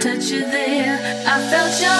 sola you there. I felt pescuezo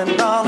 and on.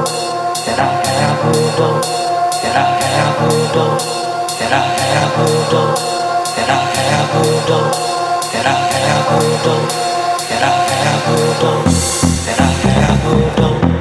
That I have moved on, that I have moved on.